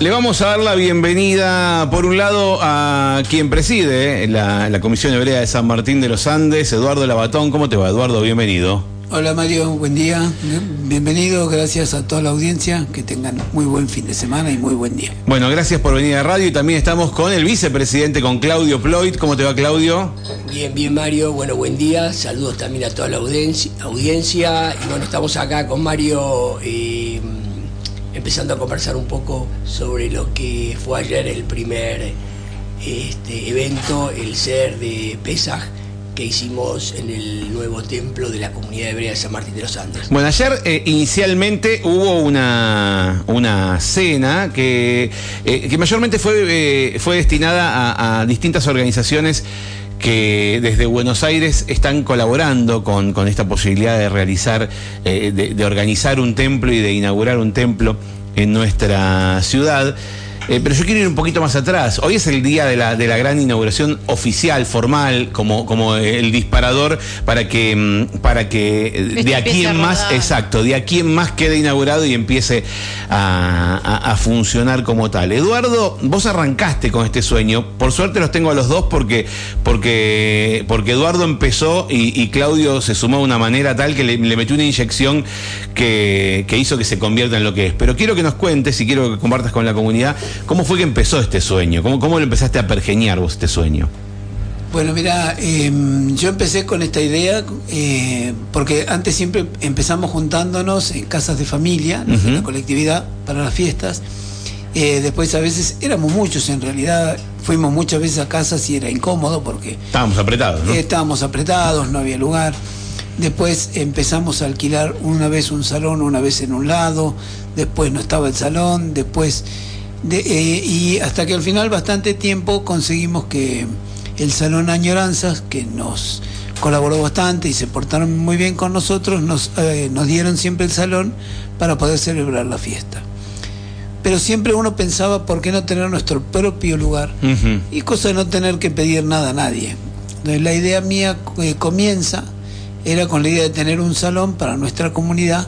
Le vamos a dar la bienvenida, por un lado, a quien preside eh, la, la Comisión Hebrea de San Martín de los Andes, Eduardo Labatón. ¿Cómo te va, Eduardo? Bienvenido. Hola Mario, buen día. Bienvenido, gracias a toda la audiencia. Que tengan muy buen fin de semana y muy buen día. Bueno, gracias por venir a radio y también estamos con el vicepresidente, con Claudio Ploit. ¿Cómo te va, Claudio? Bien, bien, Mario. Bueno, buen día. Saludos también a toda la audiencia. audiencia. Y bueno, estamos acá con Mario eh, empezando a conversar un poco sobre lo que fue ayer el primer este, evento, el ser de Pesaj que hicimos en el nuevo templo de la comunidad hebrea de San Martín de los Andes. Bueno, ayer eh, inicialmente hubo una, una cena que, eh, que mayormente fue, eh, fue destinada a, distintas organizaciones que desde Buenos Aires están colaborando con, con esta posibilidad de realizar, de, organizar un templo y de inaugurar un templo en nuestra ciudad. Eh, pero yo quiero ir un poquito más atrás. Hoy es el día de la, de la gran inauguración oficial, formal, como, como el disparador para que, mm, para que de aquí en más, exacto, de aquí en más quede inaugurado y empiece a, a, a, funcionar como tal. Eduardo, vos arrancaste con este sueño. Por suerte los tengo a los dos porque, porque, porque Eduardo empezó y, y Claudio se sumó de una manera tal que le, le metió una inyección que, que hizo que se convierta en lo que es. Pero quiero que nos cuentes y quiero que compartas con la comunidad ¿Cómo fue que empezó este sueño? ¿Cómo, cómo lo empezaste a pergeñar vos este sueño? Bueno, mira, eh, yo empecé con esta idea eh, porque antes siempre empezamos juntándonos en casas de familia, uh -huh. en la colectividad, para las fiestas. Eh, después a veces éramos muchos, en realidad fuimos muchas veces a casas y era incómodo porque... Estábamos apretados, ¿no? estábamos apretados, no había lugar. Después empezamos a alquilar una vez un salón, una vez en un lado, después no estaba el salón, después... De, eh, y hasta que al final bastante tiempo conseguimos que el Salón Añoranzas, que nos colaboró bastante y se portaron muy bien con nosotros, nos, eh, nos dieron siempre el salón para poder celebrar la fiesta. Pero siempre uno pensaba, ¿por qué no tener nuestro propio lugar? Uh -huh. Y cosa de no tener que pedir nada a nadie. Entonces la idea mía eh, comienza, era con la idea de tener un salón para nuestra comunidad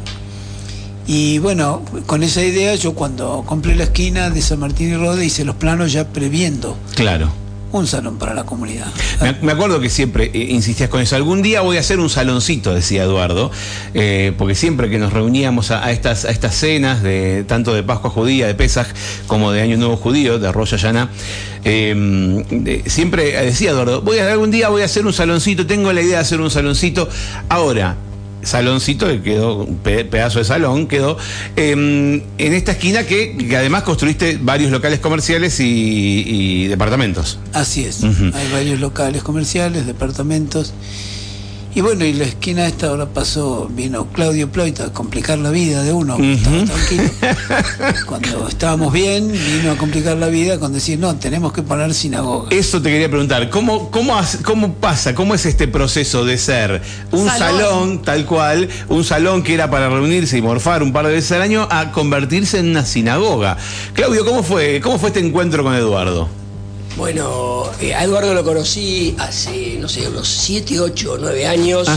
y bueno, con esa idea yo cuando compré la esquina de San Martín y Rode hice los planos ya previendo. Claro. Un salón para la comunidad. Me, me acuerdo que siempre eh, insistías con eso. Algún día voy a hacer un saloncito, decía Eduardo, eh, porque siempre que nos reuníamos a, a, estas, a estas cenas, de tanto de Pascua Judía, de Pesaj, como de Año Nuevo Judío, de Hashanah, eh, de, siempre decía Eduardo, voy a, algún día voy a hacer un saloncito, tengo la idea de hacer un saloncito. Ahora, saloncito que quedó, un pedazo de salón quedó, eh, en esta esquina que, que, además construiste varios locales comerciales y, y departamentos. Así es, uh -huh. hay varios locales comerciales, departamentos. Y bueno, y la esquina esta ahora pasó, vino Claudio Ploit a complicar la vida de uno, uh -huh. estaba tranquilo. Cuando estábamos bien, vino a complicar la vida con decir, no, tenemos que poner sinagoga. Eso te quería preguntar, ¿cómo, cómo, cómo pasa, cómo es este proceso de ser un salón. salón tal cual, un salón que era para reunirse y morfar un par de veces al año, a convertirse en una sinagoga? Claudio, ¿cómo fue, cómo fue este encuentro con Eduardo? Bueno, eh, a Eduardo lo conocí hace, no sé, unos 7, 8 o 9 años,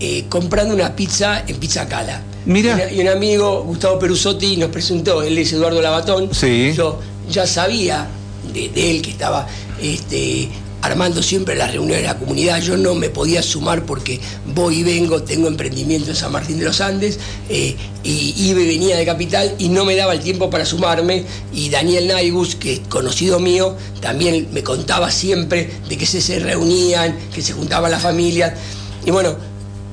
eh, comprando una pizza en Pizza Cala. Mira. Y, y, un amigo, Gustavo Perusotti, nos presentó, él es Eduardo Labatón. Sí. Yo ya sabía de, de él que estaba este, armando siempre las reuniones de la comunidad. Yo no me podía sumar porque voy y vengo, tengo emprendimiento en San Martín de los Andes, eh, y iba y venía de Capital y no me daba el tiempo para sumarme. Y Daniel Naigus, que es conocido mío, también me contaba siempre de que se, se reunían, que se juntaban las familias. Y bueno,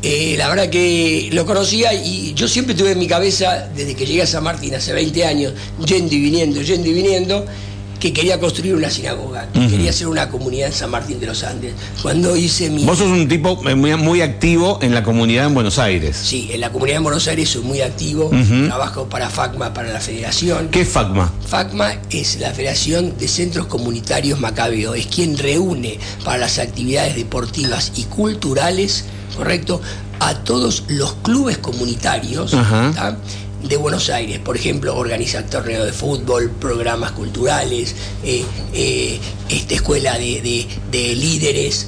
eh, la verdad que lo conocía y yo siempre tuve en mi cabeza, desde que llegué a San Martín hace 20 años, yendo y viniendo, yendo y viniendo, que quería construir una sinagoga, que uh -huh. quería hacer una comunidad en San Martín de los Andes. Cuando hice mi... Vos sos un tipo muy, muy activo en la comunidad en Buenos Aires. Sí, en la comunidad de Buenos Aires soy muy activo, uh -huh. trabajo para FACMA, para la federación. ¿Qué es FACMA? FACMA es la Federación de Centros Comunitarios Macabeo, es quien reúne para las actividades deportivas y culturales, ¿correcto?, a todos los clubes comunitarios, de Buenos Aires. Por ejemplo, organiza torneos de fútbol, programas culturales, eh, eh, esta escuela de, de, de líderes,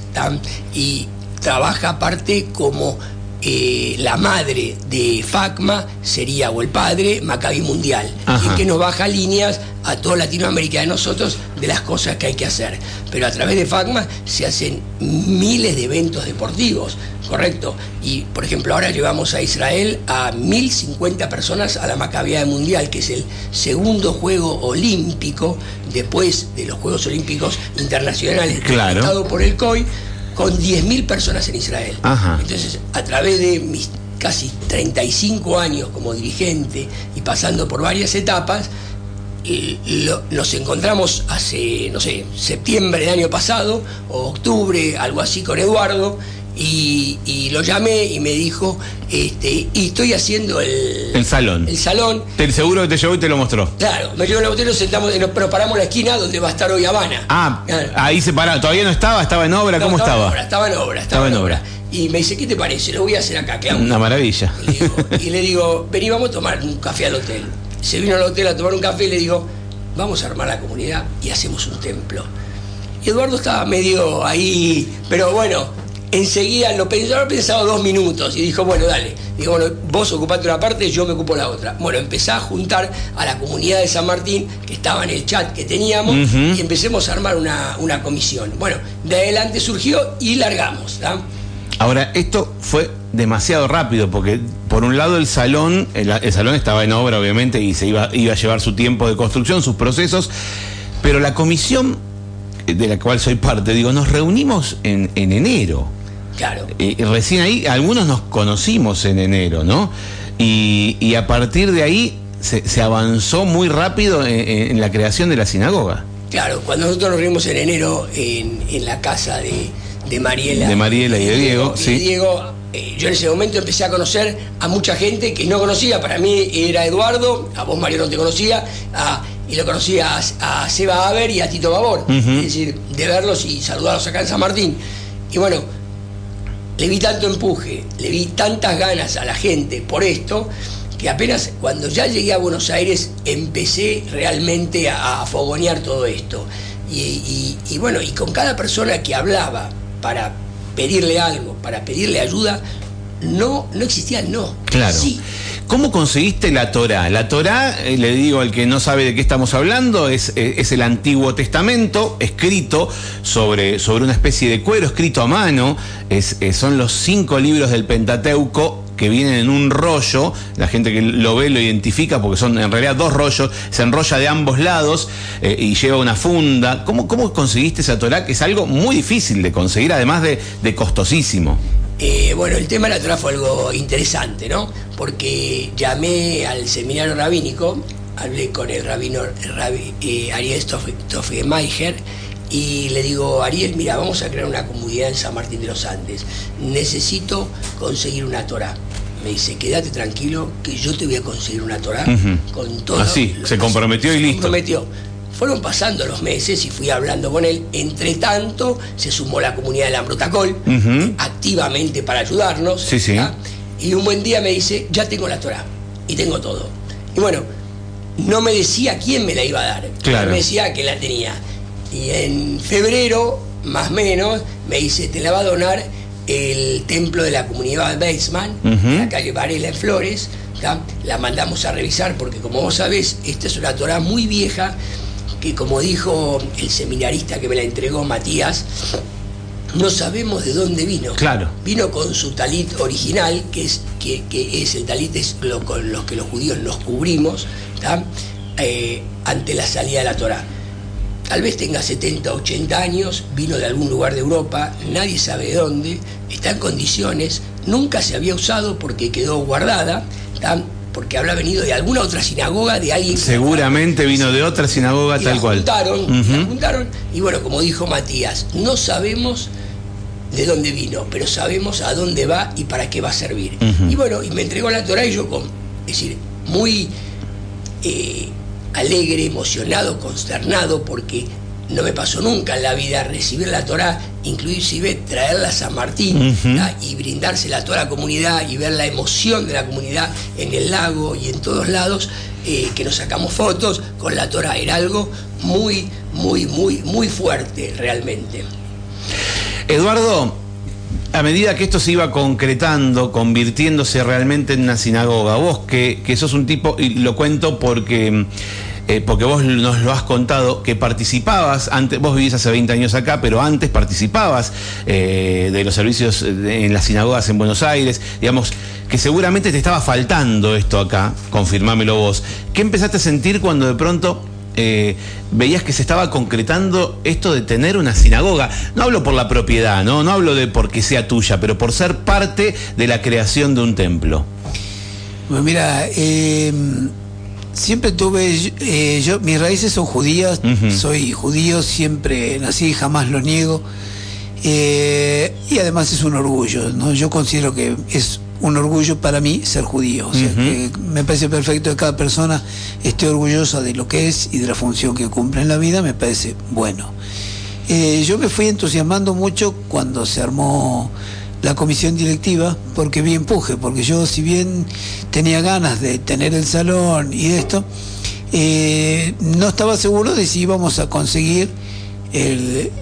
y trabaja aparte como eh, la madre de FACMA sería, o el padre, Maccabi Mundial, y que nos baja líneas a toda Latinoamérica de nosotros de las cosas que hay que hacer. Pero a través de FACMA se hacen miles de eventos deportivos, ¿correcto? Y, por ejemplo, ahora llevamos a Israel a 1.050 personas a la Maccabiada Mundial, que es el segundo juego olímpico después de los Juegos Olímpicos Internacionales Claro. por el COI, con 10.000 personas en Israel. Ajá. Entonces, a través de mis casi 35 años como dirigente y pasando por varias etapas, lo- nos encontramos hace, no sé, septiembre del año pasado, o octubre, algo así, con Eduardo, y, y lo llamé y me dijo, este, y estoy haciendo el, El salón. El salón. Te- seguro que te llevó y te lo mostró. Claro, me llevo el hotel, nos sentamos, nos preparamos la esquina donde va a estar hoy Habana. Ah, Claro. ahí se paraba. ¿Todavía no estaba? ¿Estaba en obra? No, ¿Cómo En estaba? obra, estaba en obra, estaba, en obra. Y me dice, ¿qué te parece? Lo voy a hacer acá, Claudio. Una maravilla. Y le, digo, y le digo, vení, vamos a tomar un café al hotel. Se vino al hotel a tomar un café y le digo, vamos a armar la comunidad y hacemos un templo. Y Eduardo estaba medio ahí, pero bueno, enseguida lo pensó, lo pensado dos minutos y dijo, bueno, dale. Digo, bueno, vos ocupate una parte, yo me ocupo la otra. Bueno, empecé a juntar a la comunidad de San Martín, que estaba en el chat que teníamos, y empecemos a armar una, una comisión. Bueno, de adelante surgió y largamos. ¿tá? Ahora, esto fue demasiado rápido porque por un lado el salón, el, el salón estaba en obra obviamente y se iba, iba a llevar su tiempo de construcción, sus procesos, pero la comisión eh, de la cual soy parte, digo, nos reunimos en, en enero. Claro. Y y recién ahí, algunos nos conocimos en enero, ¿no? Y, y a partir de ahí se, se avanzó muy rápido en, la creación de la sinagoga. Claro, cuando nosotros nos reunimos en enero en, en la casa de, de Mariela. De Mariela y de Diego, sí. Diego, eh, yo en ese momento empecé a conocer a mucha gente que no conocía. Para mí era Eduardo, a vos Mario no te conocía, a- y lo conocía a, a Seba Aber y a Tito Babor. Es decir, de verlos y saludarlos acá en San Martín. Y bueno, le vi tanto empuje, le vi tantas ganas a la gente por esto, que apenas cuando ya llegué a Buenos Aires empecé realmente a, a fogonear todo esto. Y, y- y bueno, y con cada persona que hablaba para pedirle algo, para pedirle ayuda, no, no existía el no. Claro. Sí. ¿Cómo conseguiste la Torá? La Torá, eh, le digo al que no sabe de qué estamos hablando, es, eh, es el Antiguo Testamento escrito sobre, sobre una especie de cuero, escrito a mano. Es, eh, son los cinco libros del Pentateuco que vienen en un rollo. La gente que lo ve lo identifica porque son en realidad dos rollos. Se enrolla de ambos lados eh, y lleva una funda. ¿Cómo, ¿Cómo conseguiste esa Torá? Que es algo muy difícil de conseguir, además de, de costosísimo. Eh, bueno, el tema de la Torah fue algo interesante, ¿no? Porque llamé al seminario rabínico, hablé con el rabino el rabi- eh, Ariel y le digo, Ariel, mira, vamos a crear una comunidad en San Martín de los Andes. Necesito conseguir una Torah. Me dice, quédate tranquilo que yo te voy a conseguir una Torah con todo. Así, se comprometió y se listo. comprometió. Fueron pasando los meses y fui hablando con él. Entre tanto, se sumó la comunidad del Ambrotacol Ujú. activamente para ayudarnos. Sí, sí. Y un buen día me dice, ya tengo la Torah y tengo todo. Y bueno, no me decía quién me la iba a dar, Claro. me decía que la tenía. Y en febrero, más o menos, me dice, te la va a donar el templo de la comunidad Ujú. en la calle Varela en Flores. ¿tá? La mandamos a revisar porque como vos sabés, esta es una Torah muy vieja que como dijo el seminarista que me la entregó Matías, no sabemos de dónde vino. Claro. Vino con su talit original, que es, que, que es el talit es lo, con los que los judíos nos cubrimos. Eh, ante la salida de la Torah. Tal vez tenga 70, 80 años, vino de algún lugar de Europa, nadie sabe de dónde, está en condiciones, nunca se había usado porque quedó guardada, ¿tá? Porque habrá venido de alguna otra sinagoga, de alguien Seguramente vino de otra sinagoga y tal la cual. juntaron, y Ujú. la juntaron, y bueno, como dijo Matías, no sabemos de dónde vino, pero sabemos a dónde va y para qué va a servir. Y bueno, y me entregó la Torah y yo, con, es decir, muy eh, alegre, emocionado, consternado, porque no me pasó nunca en la vida recibir la Torah, inclusive traerla a San Martín y brindársela a toda la comunidad y ver la emoción de la comunidad en el lago y en todos lados, eh, que nos sacamos fotos con la Torah. Era algo muy, muy, muy, muy fuerte realmente. Eduardo, a medida que esto se iba concretando, convirtiéndose realmente en una sinagoga, vos que, que sos un tipo, y lo cuento porque... Eh, porque vos nos lo has contado, que participabas, antes, vos vivís hace 20 años acá, pero antes participabas eh, de los servicios en las sinagogas en Buenos Aires, digamos, que seguramente te estaba faltando esto acá, confirmámelo vos. ¿Qué empezaste a sentir cuando de pronto eh, veías que se estaba concretando esto de tener una sinagoga. No hablo por la propiedad, ¿no? Hablo de porque sea tuya, pero por ser parte de la creación de un templo. Pues mira, eh, siempre tuve, eh, yo, mis raíces son judías, soy judío, siempre nací, jamás lo niego. Eh, y además es un orgullo, ¿no? Yo considero que es un orgullo para mí ser judío. O sea, que me parece perfecto que cada persona esté orgullosa de lo que es y de la función que cumple en la vida, me parece bueno. Eh, yo me fui entusiasmando mucho cuando se armó la comisión directiva porque vi empuje, porque yo si bien tenía ganas de tener el salón y esto, eh, no estaba seguro de si íbamos a conseguir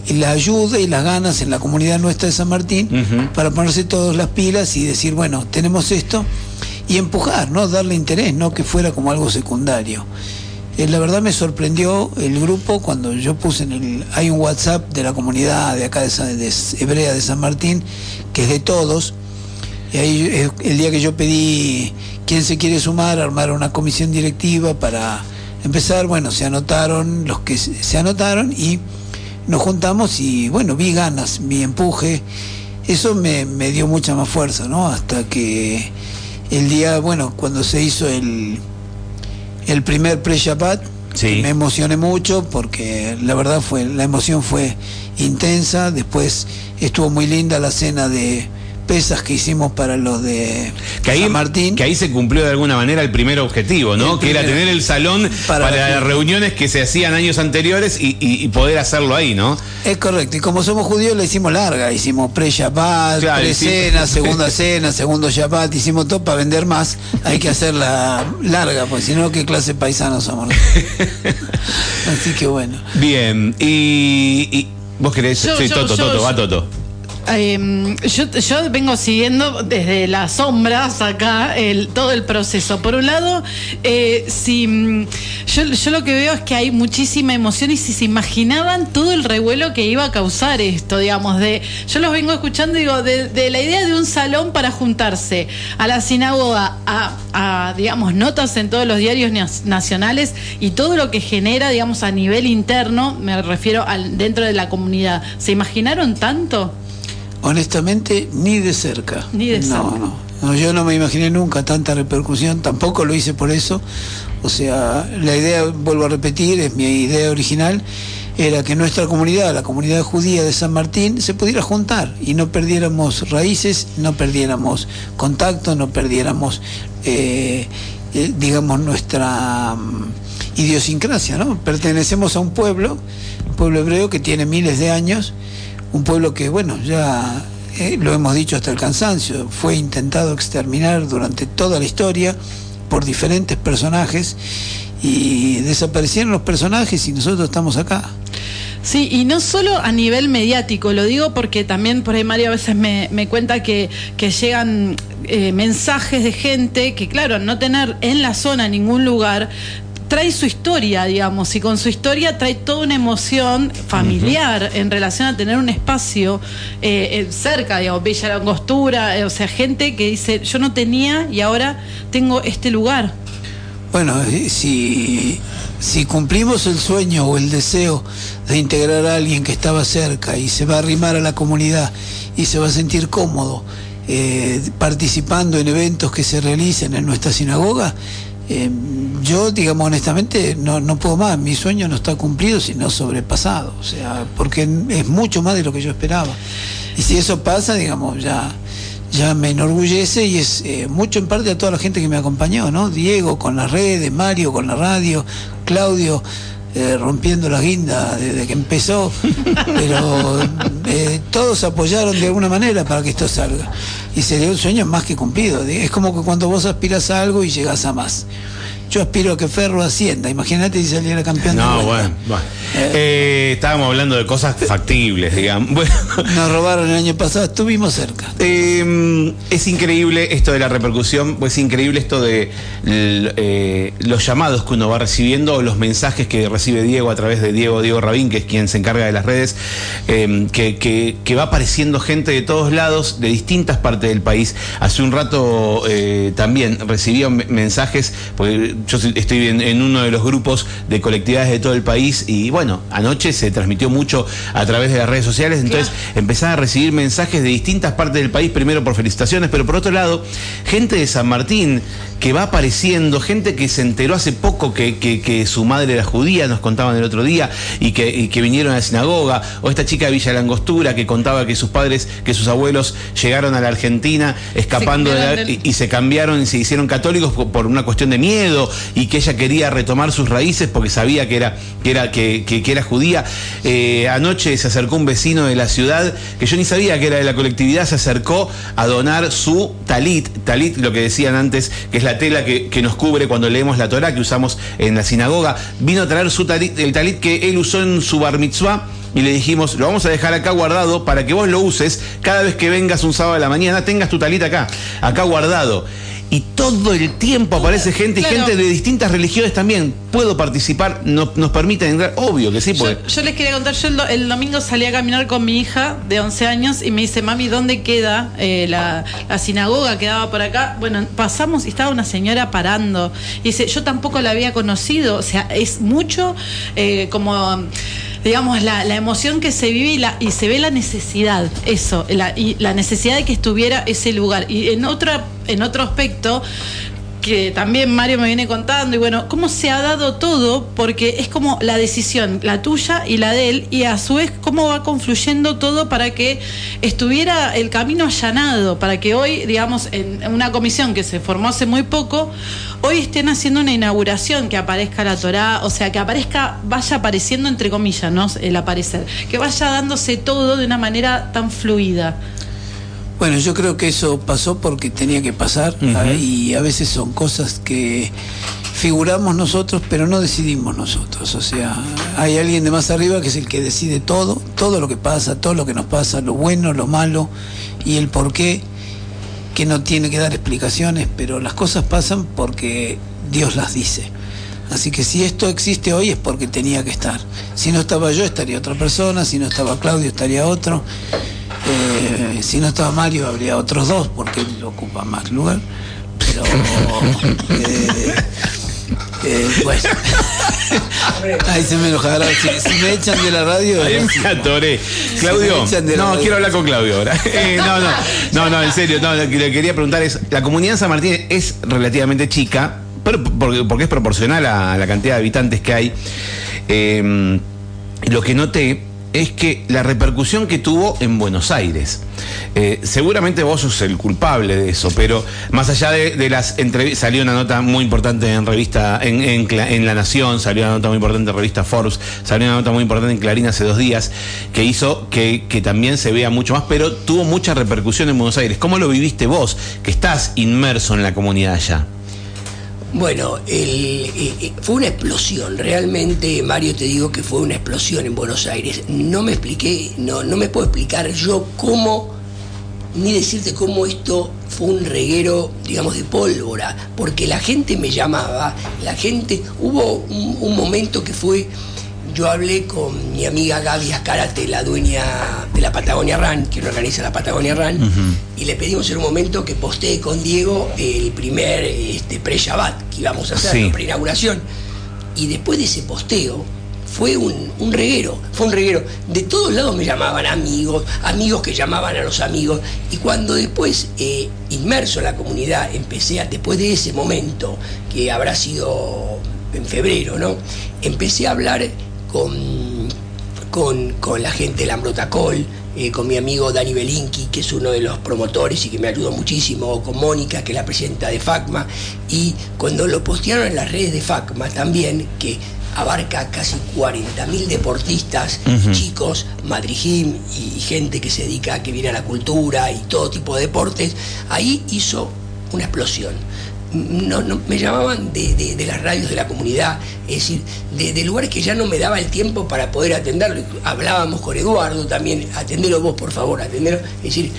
la ayuda y las ganas en la comunidad nuestra de San Martín para ponerse todas las pilas y decir, bueno, tenemos esto y empujar, ¿no? Darle interés, no que fuera como algo secundario. Eh, la verdad me sorprendió el grupo cuando yo puse en el... Hay un WhatsApp de la comunidad de acá de, de Hebrea de San Martín, que es de todos, y ahí eh, el día que yo pedí quién se quiere sumar, armar una comisión directiva para empezar, bueno, se anotaron los que se anotaron y nos juntamos y bueno, vi ganas, vi empuje, eso me, dio mucha más fuerza, ¿no? Hasta que el día, bueno, cuando se hizo el, el primer pre-Shabbat, me emocioné mucho porque la verdad fue, la emoción fue intensa, después estuvo muy linda la cena de pesas que hicimos para los de San Martín. Que ahí se cumplió de alguna manera el primer objetivo, ¿no? que era tener el salón para, las reuniones que se hacían años anteriores y, poder hacerlo ahí, ¿no? Es correcto. Y como somos judíos, la hicimos larga. Hicimos pre-Shabbat, pre-cena, segunda cena, segundo Shabbat. Hicimos todo para vender más. Hay que hacerla larga, pues si no, ¿qué clase paisanos somos? Así que bueno. Bien. Y, vos querés. sí, Toto, Toto, va Toto. Em, yo, yo, vengo siguiendo desde las sombras acá el, todo el proceso. Por un lado, eh, si, mm, yo, lo que veo es que hay muchísima emoción y si se imaginaban todo el revuelo que iba a causar esto, digamos, de yo los vengo escuchando, digo, de, la idea de un salón para juntarse a la sinagoga, a, digamos, notas en todos los diarios nacionales y todo lo que genera, digamos, a nivel interno, me refiero al, dentro de la comunidad. ¿Se imaginaron tanto? Honestamente, ni de cerca. Ni de cerca. No, no. Yo no me imaginé nunca tanta repercusión, tampoco lo hice por eso. O sea, la idea, vuelvo a repetir, es mi idea original, era que nuestra comunidad, la comunidad judía de San Martín, se pudiera juntar y no perdiéramos raíces, no perdiéramos contacto, no perdiéramos, eh, eh, digamos, nuestra mm, idiosincrasia, ¿no? Pertenecemos a un pueblo, un pueblo hebreo que tiene miles de años, un pueblo que, bueno, ya eh, lo hemos dicho hasta el cansancio, fue intentado exterminar durante toda la historia por diferentes personajes y desaparecieron los personajes y nosotros estamos acá. Sí, y no solo a nivel mediático, lo digo porque también por ahí Mario a veces me, cuenta que, llegan eh, mensajes de gente que, claro, no tener en la zona ningún lugar, trae su historia, digamos, y con su historia trae toda una emoción familiar en relación a tener un espacio eh, eh, cerca, digamos, Villa La Angostura, eh, o sea, gente que dice, yo no tenía y ahora tengo este lugar. Bueno, si, si cumplimos el sueño o el deseo de integrar a alguien que estaba cerca y se va a arrimar a la comunidad y se va a sentir cómodo participando en eventos que se realicen en nuestra sinagoga, eh, yo, digamos honestamente, no, no puedo más. Mi sueño no está cumplido, sino sobrepasado. O sea, porque es mucho más de lo que yo esperaba. Y si eso pasa, digamos, ya, ya me enorgullece y es eh, mucho en parte a toda la gente que me acompañó, ¿no? Diego con las redes, Mario con la radio, Claudio. Eh, rompiendo la guinda desde que empezó, pero todos apoyaron de alguna manera para que esto salga y sería un sueño más que cumplido. Es como que cuando vos aspiras a algo y llegas a más. Yo aspiro a que Ferro ascienda. Imagínate si saliera campeón de No, vuelta. bueno, bueno. Eh, estábamos hablando de cosas factibles, digamos. Bueno, Nos robaron el año pasado, estuvimos cerca. eh, es increíble esto de la repercusión, pues es increíble esto de eh, los llamados que uno va recibiendo o los mensajes que recibe Diego a través de Diego, Diego Rabín, que es quien se encarga de las redes, eh, que, que- que va apareciendo gente de todos lados, de distintas partes del país. Hace un rato eh, también recibía me- mensajes, porque yo estoy en, en uno de los grupos de colectividades de todo el país y bueno, anoche se transmitió mucho a través de las redes sociales, entonces empezaba a recibir mensajes de distintas partes del país, primero por felicitaciones, pero por otro lado, gente de San Martín que va apareciendo, gente que se enteró hace poco que, que- que su madre era judía, nos contaban el otro día, y que, y que vinieron a la sinagoga, o esta chica de Villa Langostura que contaba que sus padres, que sus abuelos llegaron a la Argentina escapando de la- cambiaron del- y, y se cambiaron y se hicieron católicos por, por una cuestión de miedo y que ella quería retomar sus raíces porque sabía que era, que era, que, que- que era judía. Eh, anoche se acercó un vecino de la ciudad que yo ni sabía que era de la colectividad, se acercó a donar su talit, talit, lo que decían antes, que es la tela que, que nos cubre cuando leemos la Torah que usamos en la sinagoga. Vino a traer su talit, el talit que él usó en su bar mitzvah y le dijimos, lo vamos a dejar acá guardado para que vos lo uses cada vez que vengas un sábado a la mañana, tengas tu talita acá, acá guardado. Y todo el tiempo aparece gente y gente de distintas religiones también. Puedo participar, no- nos permiten entrar, obvio que sí, porque... Yo, yo les quería contar, yo el, do- el domingo salí a caminar con mi hija de 11 años y me dice, mami, ¿dónde queda eh, la, la sinagoga? Quedaba por acá. Bueno, pasamos y estaba una señora parando. Y dice, yo tampoco la había conocido. O sea, es mucho eh, como digamos, la, la emoción que se vive y, la, y se ve la necesidad, eso, la, y la necesidad de que estuviera ese lugar. Y en, otra, en otro aspecto, que también Mario me viene contando, y bueno, cómo se ha dado todo, porque es como la decisión, la tuya y la de él, y a su vez cómo va confluyendo todo para que estuviera el camino allanado, para que hoy, digamos, en una comisión que se formó hace muy poco, hoy estén haciendo una inauguración, que aparezca la Torá, o sea, que aparezca, vaya apareciendo entre comillas, ¿no? El aparecer, que vaya dándose todo de una manera tan fluida. Bueno, yo creo que eso pasó porque tenía que pasar ah, y a veces son cosas que figuramos nosotros pero no decidimos nosotros. O sea, hay alguien de más arriba que es el que decide todo, todo lo que pasa, todo lo que nos pasa, lo bueno, lo malo y el por qué, que no tiene que dar explicaciones, pero las cosas pasan porque Dios las dice. Así que si esto existe hoy es porque tenía que estar. Si no estaba yo estaría otra persona, si no estaba Claudio estaría otro. Eh, si no estaba Mario, habría otros dos, porque él ocupa más lugar. Pero. eh, eh, bueno. Ahí se me enojará. Si, si me echan de la radio. Ahí me atoré. Claudio, me no, radio. quiero hablar con Claudio ahora. Eh, no, no, no, no, en serio, no, lo que le quería preguntar es, la comunidad de San Martín es relativamente chica, pero porque, porque es proporcional a la cantidad de habitantes que hay. Eh, lo que noté es que la repercusión que tuvo en Buenos Aires, eh, seguramente vos sos el culpable de eso, pero más allá de, las entrevistas, salió una nota muy importante en revista, en La Nación, salió una nota muy importante en revista Forbes, salió una nota muy importante en Clarín hace dos días, que hizo que, que también se vea mucho más, pero tuvo mucha repercusión en Buenos Aires. ¿Cómo lo viviste vos, que estás inmerso en la comunidad allá? Bueno, el- eh, eh, fue una explosión, realmente Mario te digo que fue una explosión en Buenos Aires. No me expliqué, no, no me puedo explicar yo cómo, ni decirte cómo esto fue un reguero, digamos, de pólvora, porque la gente me llamaba, la gente, hubo un, un momento que fue, yo hablé con mi amiga Gaby Azcárate, la dueña de la Patagonia Run, que organiza la Patagonia Run, y le pedimos en un momento que postee con Diego el primer este, pre-Shabbat que íbamos a hacer, Sí. la pre-inauguración. Y después de ese posteo, fue un, un reguero, fue un reguero. De todos lados me llamaban amigos, amigos que llamaban a los amigos. Y cuando después, eh, inmerso en la comunidad, empecé a, después de ese momento, que habrá sido en febrero, ¿no? Empecé a hablar con, con, con la gente del Ambrotacol, eh, con mi amigo Dani Belinki, que es uno de los promotores y que me ayudó muchísimo, con Mónica, que es la presidenta de FACMA, y cuando lo postearon en las redes de FACMA también, que abarca casi 40.000 deportistas, chicos, Madrijim y gente que se dedica, que viene a la cultura y todo tipo de deportes, ahí hizo una explosión. No, no, me llamaban de, de- de las radios de la comunidad, es decir, de, de lugares que ya no me daba el tiempo para poder atenderlo. Hablábamos con Eduardo también, atendelo vos, por favor, atendelo. Es decir,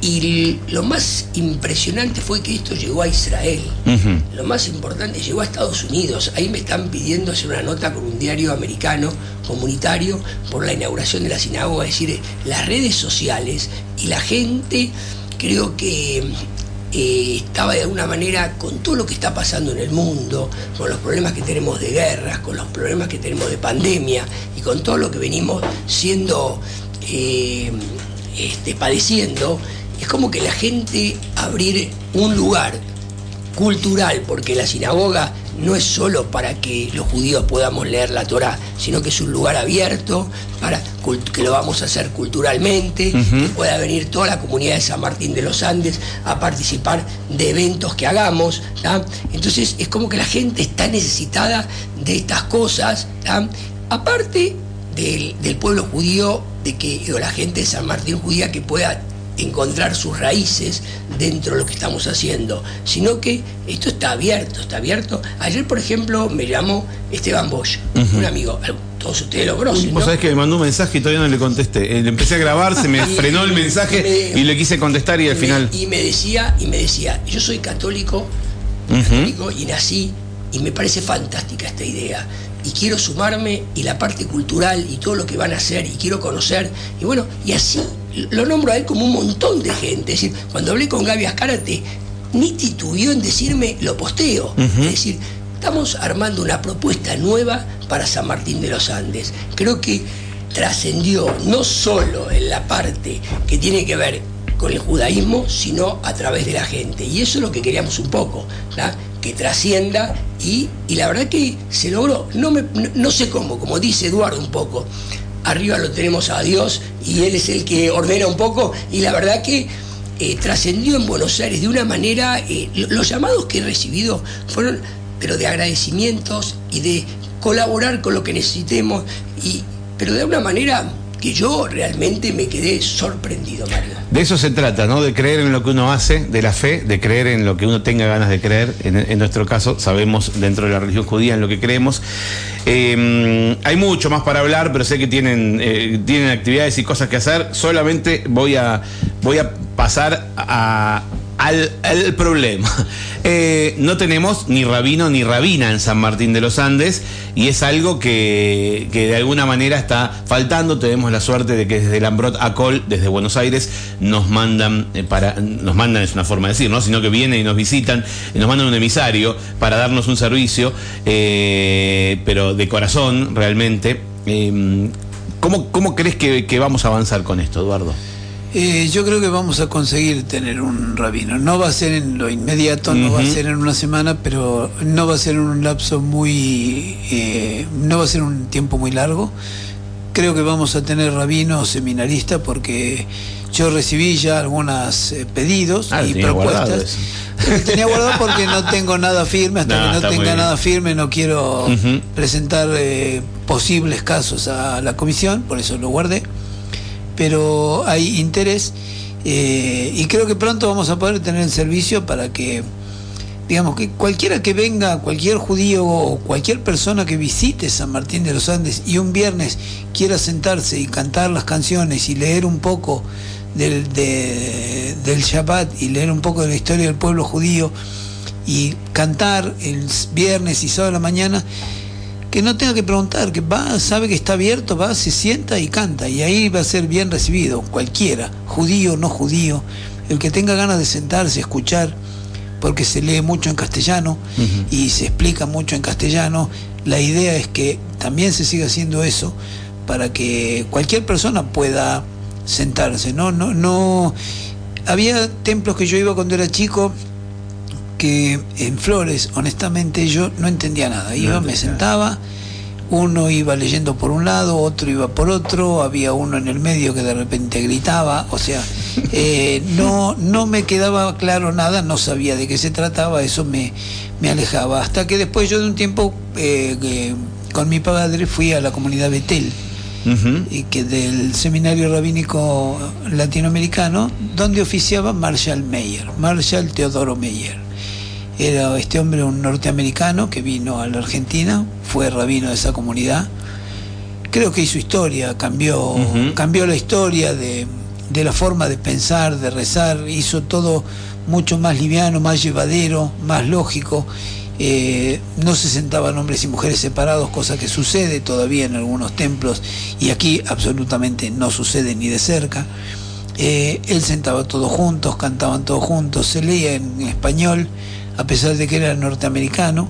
y lo más impresionante fue que esto llegó a Israel. Lo más importante, llegó a Estados Unidos. Ahí me están pidiendo hacer una nota con un diario americano comunitario por la inauguración de la sinagoga. Es decir, las redes sociales y la gente creo que eh, estaba de alguna manera con todo lo que está pasando en el mundo, con los problemas que tenemos de guerras, con los problemas que tenemos de pandemia y con todo lo que venimos siendo eh, este, padeciendo, es como que la gente abrir un lugar cultural, porque la sinagoga no es solo para que los judíos podamos leer la Torah, sino que es un lugar abierto para que lo vamos a hacer culturalmente, que pueda venir toda la comunidad de San Martín de los Andes a participar de eventos que hagamos. ¿tá? Entonces es como que la gente está necesitada de estas cosas, ¿tá? aparte del, del pueblo judío, de que o la gente de San Martín judía que pueda encontrar sus raíces dentro de lo que estamos haciendo, sino que esto está abierto, está abierto. Ayer, por ejemplo, me llamó Esteban Bosch, un amigo, todos ustedes lo conocen, Vos ¿no? sabés que me mandó un mensaje y todavía no le contesté. Eh, Le empecé a grabar, se me Y- frenó el mensaje y me- y le quise contestar y al me- final. y me decía, y me decía, yo soy católico, católico y nací, y me parece fantástica esta idea. Y quiero sumarme y la parte cultural y todo lo que van a hacer y quiero conocer. Y bueno, y así lo nombro a él como un montón de gente. Es decir, cuando hablé con Gaby Azcárate, ni titubeó en decirme lo posteo. Es decir, estamos armando una propuesta nueva para San Martín de los Andes. Creo que trascendió no solo en la parte que tiene que ver con el judaísmo, sino a través de la gente. Y eso es lo que queríamos un poco, ¿verdad? que trascienda y, y la verdad que se logró. No, me, no, no sé cómo, como dice Eduardo un poco, arriba lo tenemos a Dios y Él es el que ordena un poco. Y la verdad que eh, trascendió en Buenos Aires de una manera, eh, lo- los llamados que he recibido fueron, pero de agradecimientos y de colaborar con lo que necesitemos, y, pero de una manera que yo realmente me quedé sorprendido, Mario. De eso se trata, ¿no? De creer en lo que uno hace, de la fe, de creer en lo que uno tenga ganas de creer. En, nuestro caso, sabemos dentro de la religión judía en lo que creemos. Eh, hay mucho más para hablar, pero sé que tienen, eh, tienen actividades y cosas que hacer. Solamente voy a, voy a pasar a- al, problema. Eh, no tenemos ni rabino ni rabina en San Martín de los Andes y es algo que, que de alguna manera está faltando. Tenemos la suerte de que desde el Ambrot Acol, desde Buenos Aires, nos mandan eh, para, nos mandan es una forma de decir, ¿no? Sino que vienen y nos visitan, nos mandan un emisario para darnos un servicio, eh, pero de corazón realmente. Eh, ¿cómo, ¿Cómo crees que, que vamos a avanzar con esto, Eduardo? Eh, yo creo que vamos a conseguir tener un rabino. No va a ser en lo inmediato, no va a ser en una semana, pero no va a ser en un lapso muy... eh, no va a ser un tiempo muy largo. Creo que vamos a tener rabino o seminarista porque yo recibí ya algunos eh, pedidos Ah, y guardado propuestas. tenía guardado porque no tengo nada firme, hasta No, que no tenga nada firme no quiero Ujú. presentar eh, posibles casos a la comisión, por eso lo guardé pero hay interés eh, y creo que pronto vamos a poder tener el servicio para que, digamos, que cualquiera que venga, cualquier judío o cualquier persona que visite San Martín de los Andes y un viernes quiera sentarse y cantar las canciones y leer un poco del, de- del Shabbat y leer un poco de la historia del pueblo judío y cantar el viernes y sábado a la mañana, que no tenga que preguntar, que va, sabe que está abierto, va, se sienta y canta, y ahí va a ser bien recibido, cualquiera, judío o no judío, el que tenga ganas de sentarse, escuchar, porque se lee mucho en castellano y se explica mucho en castellano, la idea es que también se siga haciendo eso para que cualquier persona pueda sentarse, no, no, no. Había templos que yo iba cuando era chico que en Flores, honestamente, yo no entendía nada. Iba, me sentaba, uno iba leyendo por un lado, otro iba por otro, había uno en el medio que de repente gritaba, o sea, eh, no, no me quedaba claro nada, no sabía de qué se trataba, eso me, me alejaba. Hasta que después yo de un tiempo eh, que con mi padre fui a la comunidad Betel y que del seminario rabínico latinoamericano, donde oficiaba Marshall Meyer, Marshall Teodoro Meyer. Era este hombre un norteamericano que vino a la Argentina, fue rabino de esa comunidad. Creo que hizo historia, cambió, cambió la historia de, de la forma de pensar, de rezar, hizo todo mucho más liviano, más llevadero, más lógico. Eh, no se sentaban hombres y mujeres separados, cosa que sucede todavía en algunos templos y aquí absolutamente no sucede ni de cerca. Eh, él sentaba todos juntos, cantaban todos juntos, se leía en español, a pesar de que era norteamericano,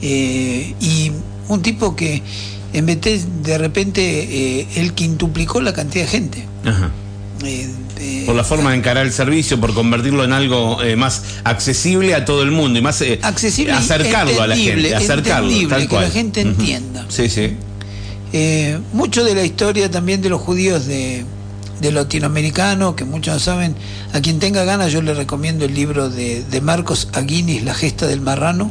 eh, y un tipo que en vez de, de repente él quintuplicó la cantidad de gente. Ajá. Eh, por la forma de encarar el servicio, por convertirlo en algo eh, más accesible a todo el mundo y más eh, accesible, acercarlo a la gente, acercarlo, tal que la gente entienda. Sí, sí. mucho de la historia también de los judíos de, de latinoamericano, que muchos no saben, a quien tenga ganas yo le recomiendo el libro de, de Marcos Aguinis, La gesta del marrano,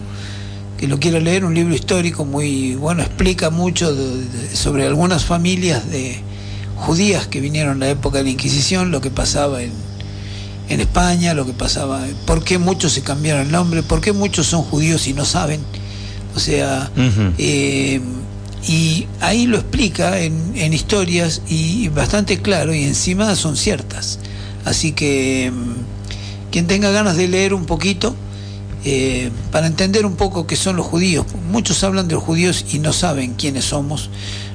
que lo quiero leer, un libro histórico muy bueno, explica mucho sobre algunas familias de judías que vinieron en la época de la Inquisición, lo que pasaba en, en España, lo que pasaba, por qué muchos se cambiaron el nombre, por qué muchos son judíos y no saben. O sea, eh, y ahí lo explica en, en, historias y bastante claro y encima son ciertas. Así que mm, quien tenga ganas de leer un poquito, eh, para entender un poco qué son los judíos, muchos hablan de los judíos y no saben quiénes somos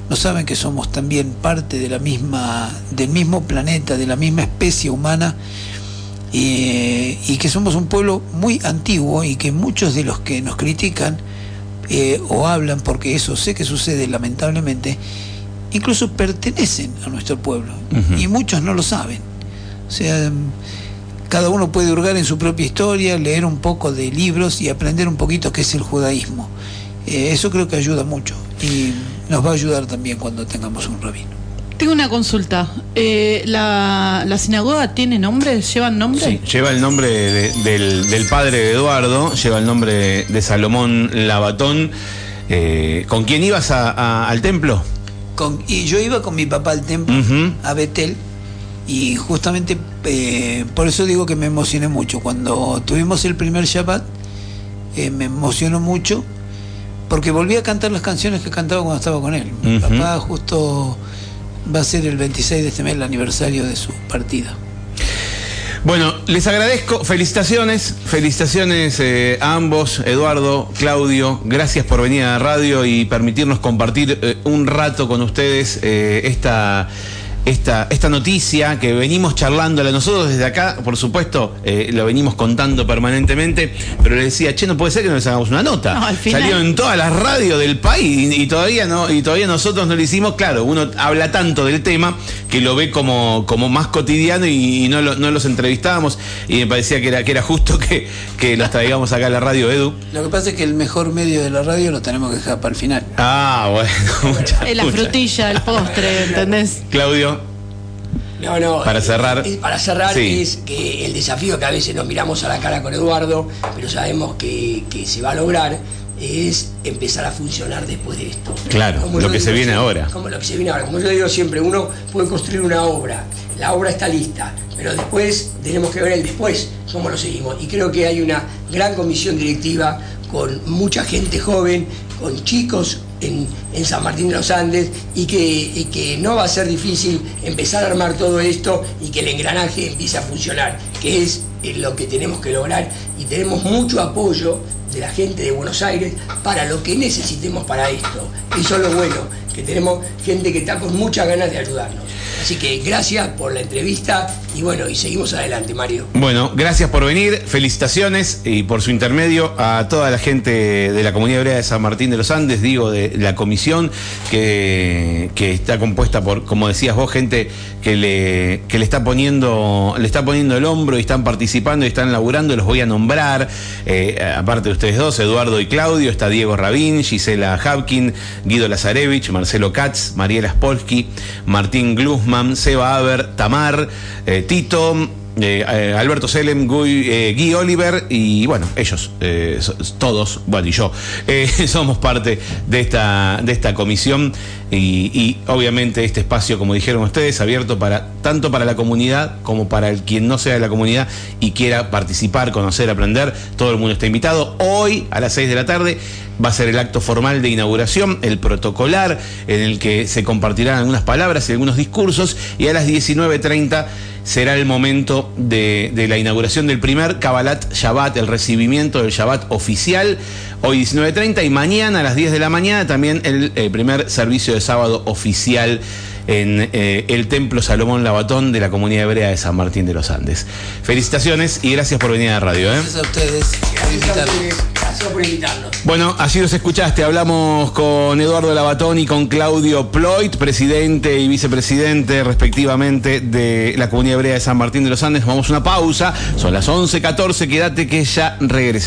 no saben que somos también parte de la misma, del mismo planeta, de la misma especie humana, y que somos un pueblo muy antiguo y que muchos de los que nos critican eh, o hablan, porque eso sé que sucede lamentablemente, incluso pertenecen a nuestro pueblo, y muchos no lo saben. O sea, cada uno puede hurgar en su propia historia, leer un poco de libros y aprender un poquito qué es el judaísmo. Eh, eso creo que ayuda mucho. Y nos va a ayudar también cuando tengamos un rabino. Tengo una consulta. Eh, la, la, sinagoga tiene nombre? ¿Llevan nombre? Sí, lleva el nombre del, del, padre de Eduardo, lleva el nombre de Salomón Labatón. Eh, ¿Con quién ibas a, al templo? Con, y yo iba con mi papá al templo, a Betel, y justamente eh, por eso digo que me emocioné mucho. Cuando tuvimos el primer Shabbat, eh, me emocionó mucho porque volví a cantar las canciones que cantaba cuando estaba con él. Mi papá justo va a ser el 26 de este mes el aniversario de su partida. Bueno, les agradezco, felicitaciones, felicitaciones eh, a ambos, Eduardo, Claudio, gracias por venir a la radio y permitirnos compartir eh, un rato con ustedes eh, esta esta, esta noticia que venimos charlándola nosotros desde acá, por supuesto, eh, lo venimos contando permanentemente, pero le decía, che, no puede ser que nos hagamos una nota. Salió en todas las radios del país y, todavía no, y todavía nosotros no lo hicimos, claro, uno habla tanto del tema que lo ve como, como más cotidiano y, no, no los entrevistábamos y me parecía que era, que era justo que, que los traigamos acá a la radio, Edu. Lo que pasa es que el mejor medio de la radio lo tenemos que dejar para el final. Ah, bueno. es la frutilla, el postre, ¿entendés? Claudio. No, no. Para cerrar. para cerrar es que el desafío que a veces nos miramos a la cara con Eduardo, pero sabemos que, se va a lograr, es empezar a funcionar después de esto. Claro, lo que se viene ahora. Como lo que se viene ahora. Como yo digo siempre, uno puede construir una obra, la obra está lista, pero después tenemos que ver el después, cómo lo seguimos. Y creo que hay una gran comisión directiva con mucha gente joven, con chicos en, San Martín de los Andes y que, que, no va a ser difícil empezar a armar todo esto y que el engranaje empiece a funcionar, que es lo que tenemos que lograr y tenemos mucho apoyo de la gente de Buenos Aires para lo que necesitemos para esto. Eso es lo bueno, que tenemos gente que está con muchas ganas de ayudarnos. Así que gracias por la entrevista y bueno, y seguimos adelante, Mario. Bueno, gracias por venir, felicitaciones y por su intermedio a toda la gente de la comunidad hebrea de San Martín de los Andes, digo, de la comisión que, que está compuesta por, como decías vos, gente que le, que le está poniendo, le está poniendo el hombro y están participando y están laburando, los voy a nombrar, eh, aparte de ustedes dos, Eduardo y Claudio, está Diego Rabín, Gisela Hapkin, Guido Lazarevich, Marcelo Katz, Mariela Spolsky, Martín Glusman, Seba Aber, Tamar, eh, Tito, eh, eh, Alberto Selem, Guy, eh, Guy Oliver y bueno, ellos, todos, bueno, y yo, somos parte de esta, de esta comisión y, y obviamente este espacio, como dijeron ustedes, abierto para tanto para la comunidad como para el quien no sea de la comunidad y quiera participar, conocer, aprender. Todo el mundo está invitado. Hoy a las 6 de la tarde va a ser el acto formal de inauguración, el protocolar, en el que se compartirán algunas palabras y algunos discursos y a las 19.30 será el momento de, la inauguración del primer Kabbalat Shabbat, el recibimiento del Shabbat oficial, hoy 19.30 y mañana a las 10 de la mañana también el, eh, primer servicio de sábado oficial en eh, el Templo Salomón Labatón de la Comunidad Hebrea de San Martín de los Andes. Felicitaciones y gracias por venir a la radio. ¿eh? Gracias a ustedes Gracias a invitarnos. ustedes. Gracias por invitarnos. Bueno, así los escuchaste. Hablamos con Eduardo Labatón y con Claudio Ploit, presidente y vicepresidente respectivamente de la Comunidad Hebrea de San Martín de los Andes. Vamos a una pausa. Son las 11.14. Quédate que ya regresa.